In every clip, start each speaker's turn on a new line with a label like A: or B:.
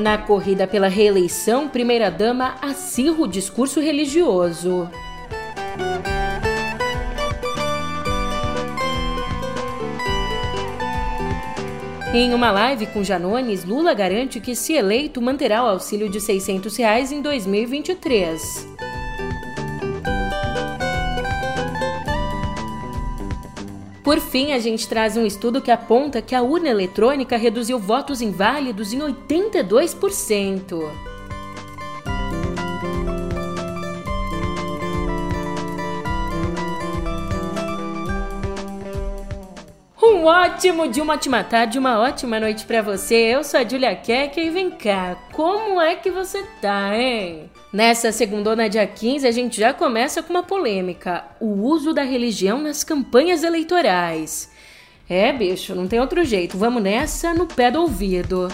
A: Na corrida pela reeleição, primeira-dama acirra o discurso religioso. Em uma live com Janones, Lula garante que, se eleito, manterá o auxílio de 600 reais em 2023. Por fim, a gente traz um estudo que aponta que a urna eletrônica reduziu votos inválidos em 82%. Um ótimo dia, uma ótima tarde, uma ótima noite para você. Eu sou a Julia Keck e vem cá, como é que você tá, hein? Nessa segunda dia 15, a gente já começa com uma polêmica: o uso da religião nas campanhas eleitorais. É, bicho, não tem outro jeito. Vamos nessa no pé do ouvido.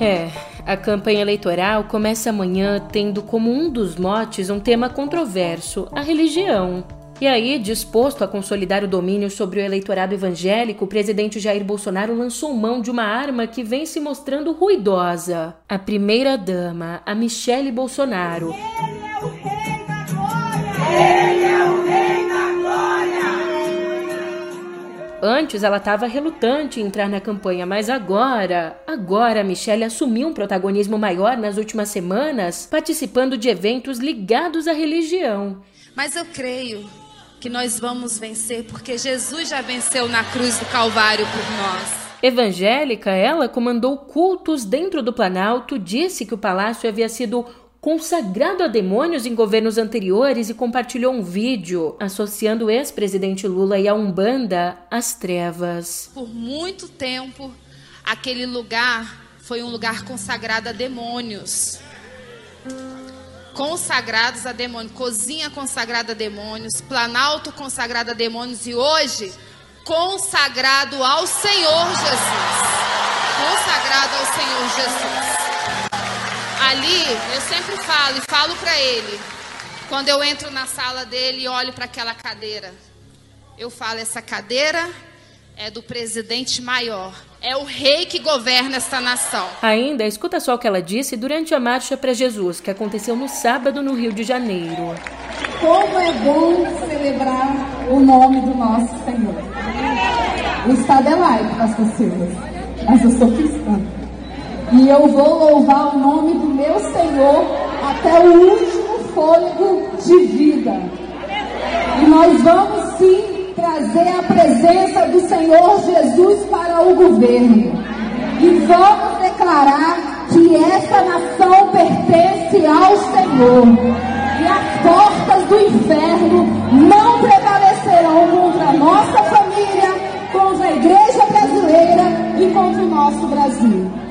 A: É, a campanha eleitoral começa amanhã tendo como um dos motes um tema controverso: a religião. E aí, disposto a consolidar o domínio sobre o eleitorado evangélico, o presidente Jair Bolsonaro lançou mão de uma arma que vem se mostrando ruidosa: a primeira-dama, a Michele Bolsonaro. Ele é o rei da glória! É Antes ela estava relutante em entrar na campanha, mas agora, agora a Michelle assumiu um protagonismo maior nas últimas semanas, participando de eventos ligados à religião.
B: Mas eu creio que nós vamos vencer porque Jesus já venceu na cruz do Calvário por nós.
A: Evangélica, ela comandou cultos dentro do Planalto, disse que o palácio havia sido consagrado a demônios em governos anteriores e compartilhou um vídeo associando o ex-presidente Lula e a Umbanda às trevas.
B: Por muito tempo, aquele lugar foi um lugar consagrado a demônios. Consagrados a demônios, cozinha consagrada a demônios, planalto consagrado a demônios e hoje consagrado ao Senhor Jesus. Consagrado ao Senhor Jesus. Ali, eu sempre falo e falo para ele, quando eu entro na sala dele e olho para aquela cadeira, eu falo: essa cadeira é do presidente maior. É o rei que governa esta nação.
A: Ainda, escuta só o que ela disse durante a Marcha para Jesus, que aconteceu no sábado no Rio de Janeiro.
C: Como é bom celebrar o nome do nosso Senhor. O Estado é laico, pastor Silas, mas eu sou cristã. E eu vou louvar o nome do meu Senhor até o último fôlego de vida. E nós vamos sim trazer a presença do Senhor Jesus para o governo. E vamos declarar que essa nação pertence ao Senhor. E as portas do inferno não prevalecerão contra a nossa família, contra a igreja brasileira e contra o nosso Brasil.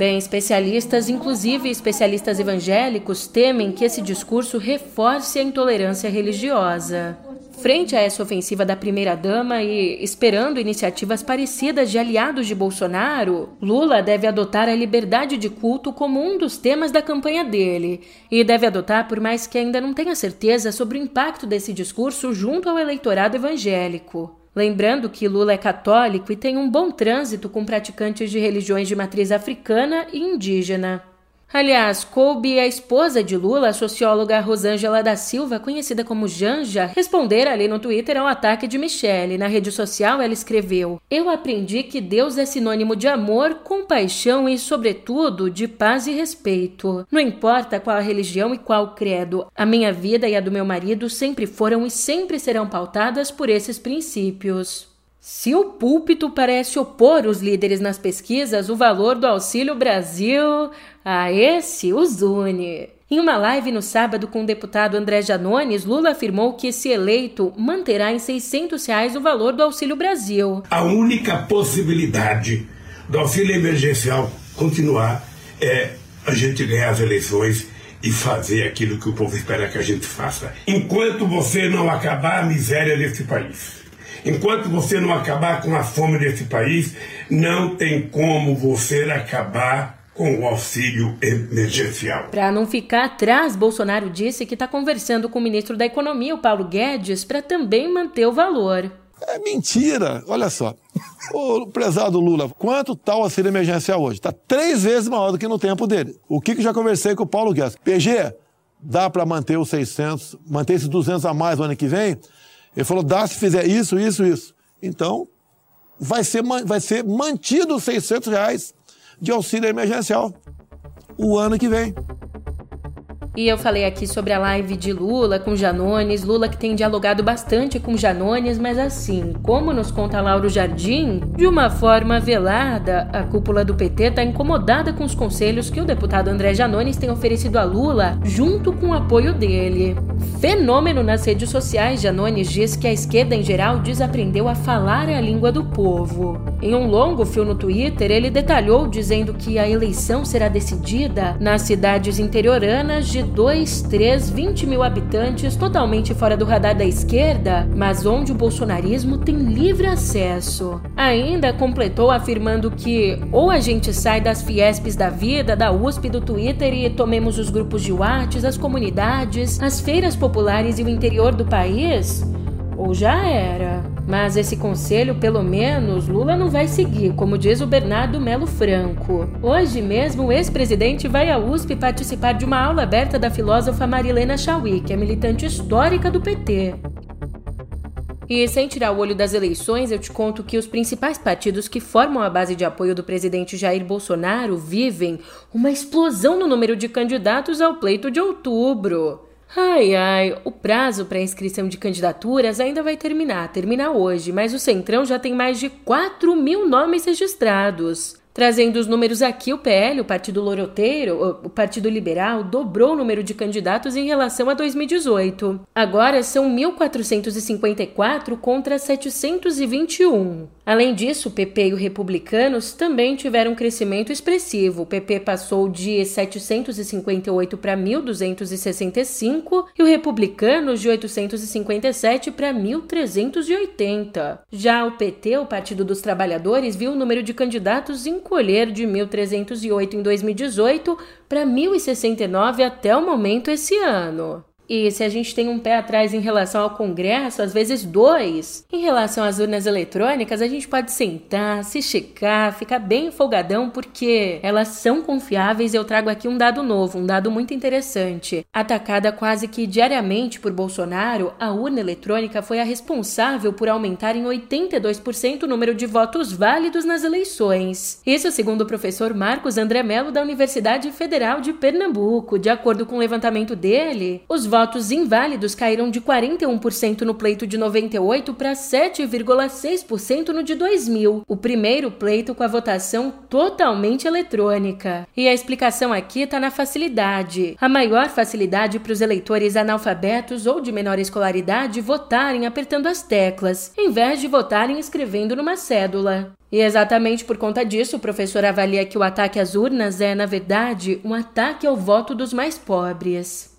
A: Bem, especialistas, inclusive especialistas evangélicos, temem que esse discurso reforce a intolerância religiosa. Frente a essa ofensiva da primeira-dama e esperando iniciativas parecidas de aliados de Bolsonaro, Lula deve adotar a liberdade de culto como um dos temas da campanha dele. E deve adotar, por mais que ainda não tenha certeza sobre o impacto desse discurso junto ao eleitorado evangélico. Lembrando que Lula é católico e tem um bom trânsito com praticantes de religiões de matriz africana e indígena. Aliás, coube a esposa de Lula, a socióloga Rosângela da Silva, conhecida como Janja, responder ali no Twitter ao ataque de Michele. Na rede social, ela escreveu: Eu aprendi que Deus é sinônimo de amor, compaixão e, sobretudo, de paz e respeito. Não importa qual a religião e qual credo, a minha vida e a do meu marido sempre foram e sempre serão pautadas por esses princípios. Se o púlpito parece opor os líderes nas pesquisas, o valor do Auxílio Brasil a esse os une. Em uma live no sábado com o deputado André Janones, Lula afirmou que, se eleito, manterá em 600 reais o valor do Auxílio Brasil.
D: A única possibilidade do auxílio emergencial continuar é a gente ganhar as eleições e fazer aquilo que o povo espera que a gente faça. Enquanto você não acabar a miséria desse país Enquanto você não acabar com a fome desse país, não tem como você acabar com o auxílio emergencial.
A: Para não ficar atrás, Bolsonaro disse que está conversando com o ministro da Economia, o Paulo Guedes, para também manter o valor.
E: É mentira. Olha só. O prezado Lula, quanto está o auxílio emergencial hoje? Está três vezes maior do que no tempo dele. O que, que já conversei com o Paulo Guedes? PG, dá para manter os 600, manter esses 200 a mais no ano que vem? Ele falou, dá se fizer isso, isso, isso. Então, vai ser, vai ser mantido os 600 reais de auxílio emergencial o ano que vem.
A: E eu falei aqui sobre a live de Lula com Janones, Lula que tem dialogado bastante com Janones, mas assim, como nos conta Lauro Jardim, de uma forma velada, a cúpula do PT está incomodada com os conselhos que o deputado André Janones tem oferecido a Lula, junto com o apoio dele. Fenômeno nas redes sociais, Janones diz que a esquerda em geral desaprendeu a falar a língua do povo. Em um longo fio no Twitter, ele detalhou dizendo que a eleição será decidida nas cidades interioranas de 2, 3, 20 mil habitantes, totalmente fora do radar da esquerda, mas onde o bolsonarismo tem livre acesso. Ainda completou afirmando que ou a gente sai das Fiespes da vida, da USP, do Twitter e tomemos os grupos de Whats, as comunidades, as feiras populares e o interior do país, ou já era. Mas esse conselho, pelo menos, Lula não vai seguir, como diz o Bernardo Melo Franco. Hoje mesmo, o ex-presidente vai à USP participar de uma aula aberta da filósofa Marilena Chauí, que é militante histórica do PT. E sem tirar o olho das eleições, eu te conto que os principais partidos que formam a base de apoio do presidente Jair Bolsonaro vivem uma explosão no número de candidatos ao pleito de outubro. Ai, ai, o prazo para inscrição de candidaturas ainda vai terminar, termina hoje, mas o Centrão já tem mais de 4 mil nomes registrados. Trazendo os números aqui, o PL, o Partido Loroteiro, o Partido Liberal, dobrou o número de candidatos em relação a 2018. Agora são 1.454 contra 721. Além disso, o PP e os republicanos também tiveram um crescimento expressivo. O PP passou de 758 para 1.265 e o republicanos de 857 para 1.380. Já o PT, o Partido dos Trabalhadores, viu o número de candidatos encolher de 1.308 em 2018 para 1.069 até o momento esse ano. E se a gente tem um pé atrás em relação ao Congresso, às vezes dois, em relação às urnas eletrônicas, a gente pode sentar, se checar, ficar bem folgadão, porque elas são confiáveis. Eu trago aqui um dado novo, um dado muito interessante. Atacada quase que diariamente por Bolsonaro, a urna eletrônica foi a responsável por aumentar em 82% o número de votos válidos nas eleições. Isso segundo o professor Marcos André Mello da Universidade Federal de Pernambuco. De acordo com o levantamento dele, os votos votos inválidos caíram de 41% no pleito de 98 para 7,6% no de 2000, o primeiro pleito com a votação totalmente eletrônica. E a explicação aqui está na facilidade. A maior facilidade para os eleitores analfabetos ou de menor escolaridade votarem apertando as teclas, em vez de votarem escrevendo numa cédula. E exatamente por conta disso, o professor avalia que o ataque às urnas é, na verdade, um ataque ao voto dos mais pobres.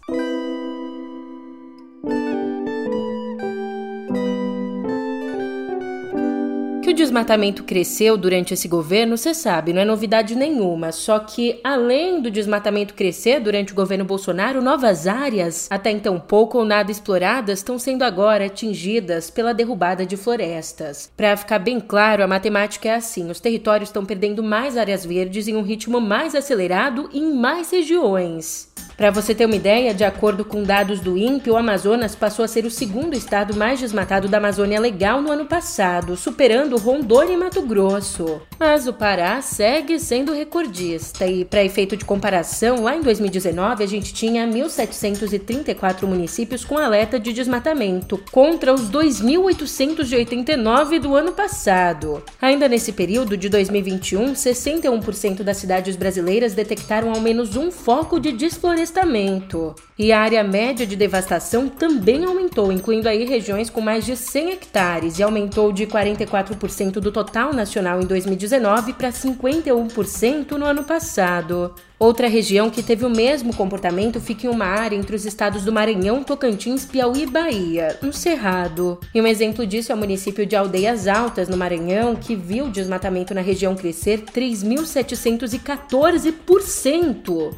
A: O desmatamento cresceu durante esse governo, você sabe, não é novidade nenhuma. Só que, além do desmatamento crescer durante o governo Bolsonaro, novas áreas, até então pouco ou nada exploradas, estão sendo agora atingidas pela derrubada de florestas. Para ficar bem claro, a matemática é assim: os territórios estão perdendo mais áreas verdes em um ritmo mais acelerado e em mais regiões. Para você ter uma ideia, de acordo com dados do INPE, o Amazonas passou a ser o segundo estado mais desmatado da Amazônia Legal no ano passado, superando Rondônia e Mato Grosso. Mas o Pará segue sendo recordista e, para efeito de comparação, lá em 2019 a gente tinha 1.734 municípios com alerta de desmatamento, contra os 2.889 do ano passado. Ainda nesse período de 2021, 61% das cidades brasileiras detectaram ao menos um foco de desflorestamento florestamento. E a área média de devastação também aumentou, incluindo aí regiões com mais de 100 hectares, e aumentou de 44% do total nacional em 2019 para 51% no ano passado. Outra região que teve o mesmo comportamento fica em uma área entre os estados do Maranhão, Tocantins, Piauí e Bahia, no Cerrado. E um exemplo disso é o município de Aldeias Altas, no Maranhão, que viu o desmatamento na região crescer 3.714%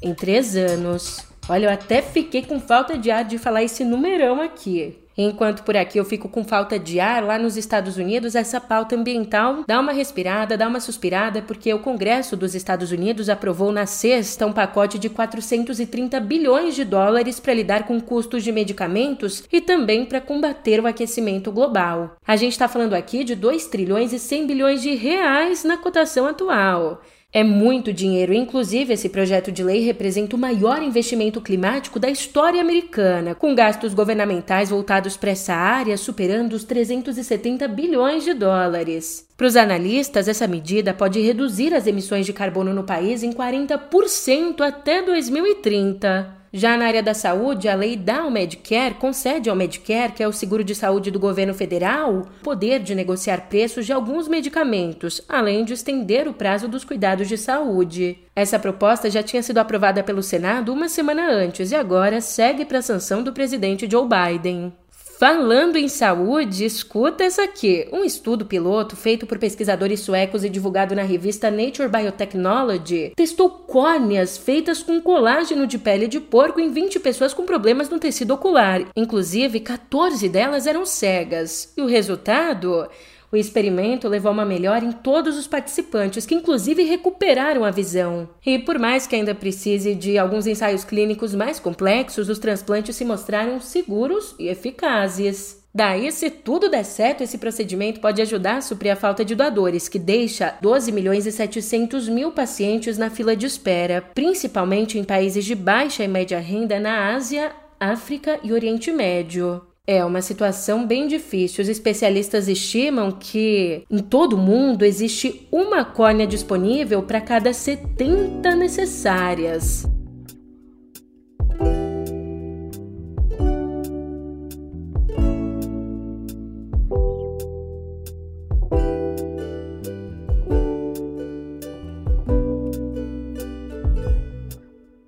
A: em três anos. Olha, eu até fiquei com falta de ar de falar esse numerão aqui. Enquanto por aqui eu fico com falta de ar, lá nos Estados Unidos essa pauta ambiental dá uma respirada, dá uma suspirada, porque o Congresso dos Estados Unidos aprovou na sexta um pacote de 430 bilhões de dólares para lidar com custos de medicamentos e também para combater o aquecimento global. A gente está falando aqui de 2 trilhões e 100 bilhões de reais na cotação atual. É muito dinheiro, inclusive esse projeto de lei representa o maior investimento climático da história americana, com gastos governamentais voltados para essa área superando os 370 bilhões de dólares. Para os analistas, essa medida pode reduzir as emissões de carbono no país em 40% até 2030. Já na área da saúde, a lei dá ao Medicare, concede ao Medicare, que é o seguro de saúde do governo federal, o poder de negociar preços de alguns medicamentos, além de estender o prazo dos cuidados de saúde. Essa proposta já tinha sido aprovada pelo Senado uma semana antes e agora segue para a sanção do presidente Joe Biden. Falando em saúde, escuta essa aqui. Um estudo piloto feito por pesquisadores suecos e divulgado na revista Nature Biotechnology testou córneas feitas com colágeno de pele de porco em 20 pessoas com problemas no tecido ocular. Inclusive, 14 delas eram cegas. E o resultado? O experimento levou a uma melhora em todos os participantes, que inclusive recuperaram a visão. E por mais que ainda precise de alguns ensaios clínicos mais complexos, os transplantes se mostraram seguros e eficazes. Daí, se tudo der certo, esse procedimento pode ajudar a suprir a falta de doadores, que deixa 12 milhões e 700 mil pacientes na fila de espera, principalmente em países de baixa e média renda na Ásia, África e Oriente Médio. É uma situação bem difícil. Os especialistas estimam que em todo o mundo existe uma córnea disponível para cada 70 necessárias.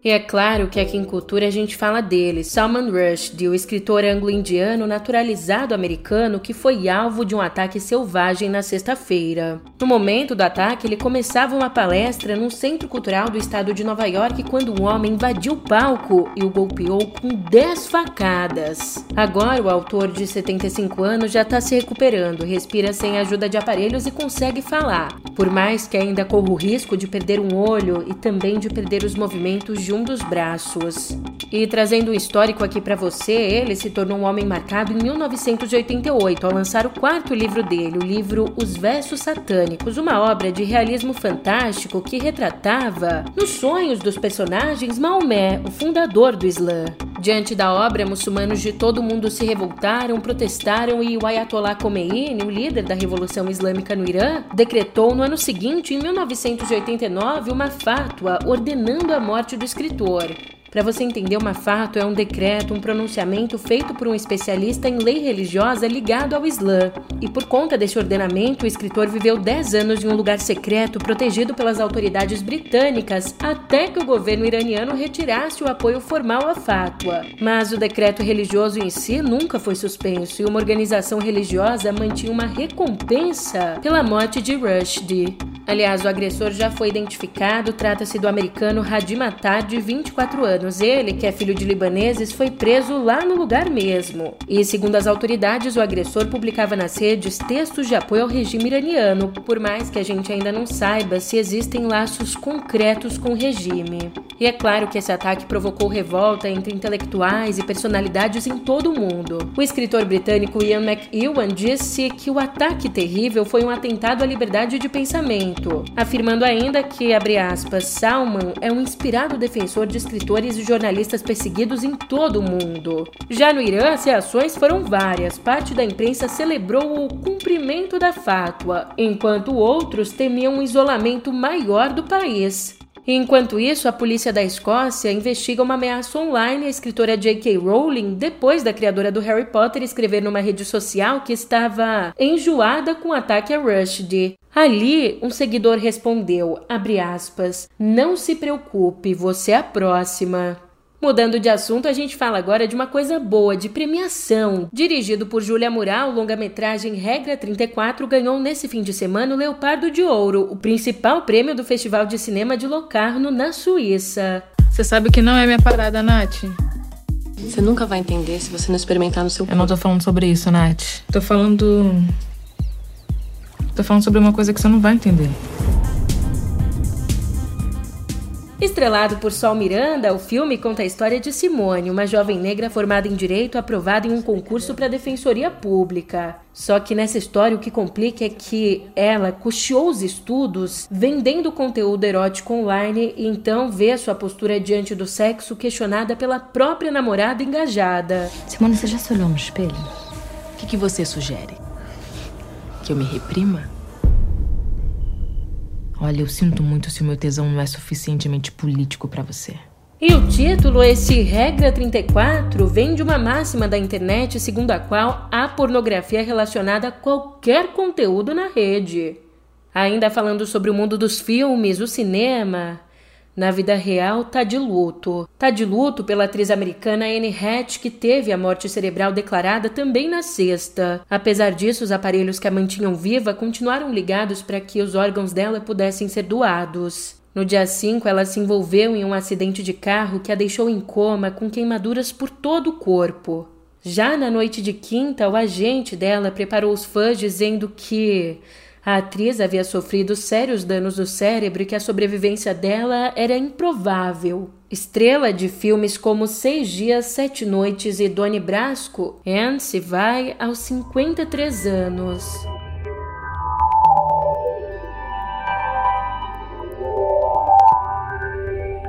A: E é claro que aqui em Cultura a gente fala dele, Salman Rushdie, o escritor anglo-indiano naturalizado americano que foi alvo de um ataque selvagem na sexta-feira. No momento do ataque, ele começava uma palestra num centro cultural do estado de Nova York quando um homem invadiu o palco e o golpeou com 10 facadas. Agora, o autor de 75 anos já está se recuperando, respira sem ajuda de aparelhos e consegue falar. Por mais que ainda corra o risco de perder um olho e também de perder os movimentos de um dos braços. E trazendo um histórico aqui para você, ele se tornou um homem marcado em 1988 ao lançar o quarto livro dele, o livro Os Versos Satânicos, uma obra de realismo fantástico que retratava, nos sonhos dos personagens, Maomé, o fundador do Islã. Diante da obra, muçulmanos de todo o mundo se revoltaram, protestaram e o Ayatollah Khomeini, o líder da Revolução Islâmica no Irã, decretou no ano seguinte, em 1989, uma fátua ordenando a morte do escritor. Para você entender, uma fato é um decreto, um pronunciamento feito por um especialista em lei religiosa ligado ao Islã. E por conta desse ordenamento, o escritor viveu 10 anos em um lugar secreto protegido pelas autoridades britânicas até que o governo iraniano retirasse o apoio formal à fátua. Mas o decreto religioso em si nunca foi suspenso e uma organização religiosa mantinha uma recompensa pela morte de Rushdie. Aliás, o agressor já foi identificado, trata-se do americano Hadi Matar, de 24 anos. Ele, que é filho de libaneses, foi preso lá no lugar mesmo. E, segundo as autoridades, o agressor publicava nas redes textos de apoio ao regime iraniano, por mais que a gente ainda não saiba se existem laços concretos com o regime. E é claro que esse ataque provocou revolta entre intelectuais e personalidades em todo o mundo. O escritor britânico Ian McEwan disse que o ataque terrível foi um atentado à liberdade de pensamento afirmando ainda que, abre aspas, Salman é um inspirado defensor de escritores e jornalistas perseguidos em todo o mundo. Já no Irã, as reações foram várias. Parte da imprensa celebrou o cumprimento da fátua, enquanto outros temiam um isolamento maior do país. Enquanto isso, a polícia da Escócia investiga uma ameaça online à escritora J.K. Rowling depois da criadora do Harry Potter escrever numa rede social que estava enjoada com o ataque a Rushdie. Ali, um seguidor respondeu, aspas, não se preocupe, você é a próxima. Mudando de assunto, a gente fala agora de uma coisa boa, de premiação. Dirigido por Júlia Mural, o longa-metragem Regra 34 ganhou nesse fim de semana o Leopardo de Ouro, o principal prêmio do Festival de Cinema de Locarno, na Suíça.
F: Você sabe que não é minha parada, Nath.
G: Você nunca vai entender se você não experimentar no seu.
F: Eu não tô falando sobre isso, Nath. Tô falando. Tô falando sobre uma coisa que você não vai entender.
A: Estrelado por Sol Miranda, o filme conta a história de Simone, uma jovem negra formada em direito aprovada em um concurso para a Defensoria Pública. Só que nessa história o que complica é que ela custeou os estudos vendendo conteúdo erótico online e então vê sua postura diante do sexo questionada pela própria namorada engajada.
H: Simone, você já se olhou no espelho? O que, que você sugere? Que eu me reprima? Olha, eu sinto muito se o meu tesão não é suficientemente político para você.
A: E o título, esse Regra 34, vem de uma máxima da internet segundo a qual há pornografia relacionada a qualquer conteúdo na rede. Ainda falando sobre o mundo dos filmes, o cinema, na vida real, tá de luto. Tá de luto pela atriz americana Anne Hatch, que teve a morte cerebral declarada também na sexta. Apesar disso, os aparelhos que a mantinham viva continuaram ligados para que os órgãos dela pudessem ser doados. No dia 5, ela se envolveu em um acidente de carro que a deixou em coma com queimaduras por todo o corpo. Já na noite de quinta, o agente dela preparou os fãs dizendo que a atriz havia sofrido sérios danos no cérebro e que a sobrevivência dela era improvável. Estrela de filmes como Seis Dias, Sete Noites e Doni Brasco, Anne se vai aos 53 anos.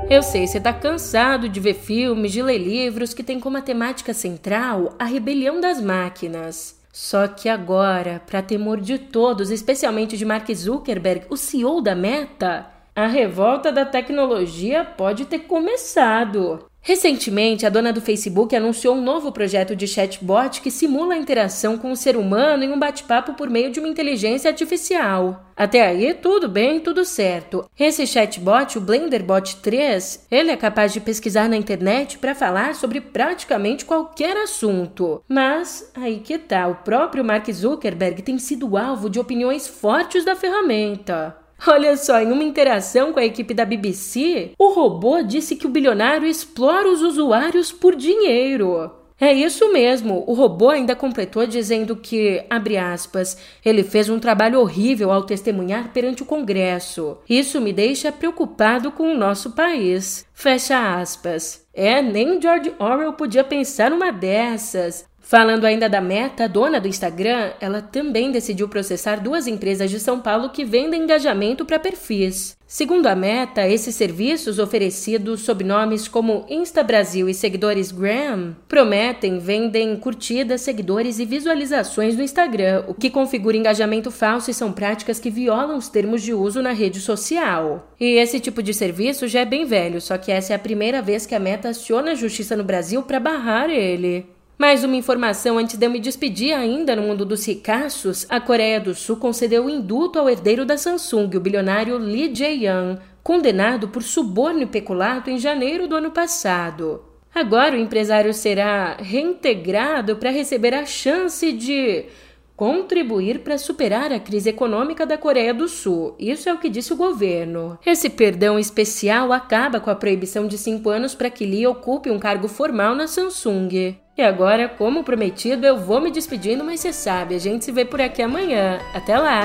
A: Eu sei, você tá cansado de ver filmes, de ler livros que têm como temática central a rebelião das máquinas. Só que agora, para temor de todos, especialmente de Mark Zuckerberg, o CEO da Meta, a revolta da tecnologia pode ter começado. Recentemente, a dona do Facebook anunciou um novo projeto de chatbot que simula a interação com o ser humano em um bate-papo por meio de uma inteligência artificial. Até aí, tudo bem, tudo certo. Esse chatbot, o BlenderBot 3, ele é capaz de pesquisar na internet para falar sobre praticamente qualquer assunto. Mas aí que tá, o próprio Mark Zuckerberg tem sido alvo de opiniões fortes da ferramenta. Olha só, em uma interação com a equipe da BBC, o robô disse que o bilionário explora os usuários por dinheiro. É isso mesmo, o robô ainda completou dizendo que, abre aspas, ele fez um trabalho horrível ao testemunhar perante o Congresso. Isso me deixa preocupado com o nosso país. Fecha aspas. É, nem George Orwell podia pensar numa dessas. Falando ainda da Meta, dona do Instagram, ela também decidiu processar duas empresas de São Paulo que vendem engajamento para perfis. Segundo a Meta, esses serviços oferecidos sob nomes como Insta Brasil e Seguidores Gram prometem, vendem curtidas, seguidores e visualizações no Instagram, o que configura engajamento falso e são práticas que violam os termos de uso na rede social. E esse tipo de serviço já é bem velho, só que essa é a primeira vez que a Meta aciona a justiça no Brasil para barrar ele. Mais uma informação antes de eu me despedir ainda no mundo dos ricaços, a Coreia do Sul concedeu o indulto ao herdeiro da Samsung, o bilionário Lee Jae-young, condenado por suborno e peculato em janeiro do ano passado. Agora o empresário será reintegrado para receber a chance de contribuir para superar a crise econômica da Coreia do Sul. Isso é o que disse o governo. Esse perdão especial acaba com a proibição de cinco anos para que Lee ocupe um cargo formal na Samsung. E agora, como prometido, eu vou me despedindo, mas você sabe, a gente se vê por aqui amanhã. Até lá!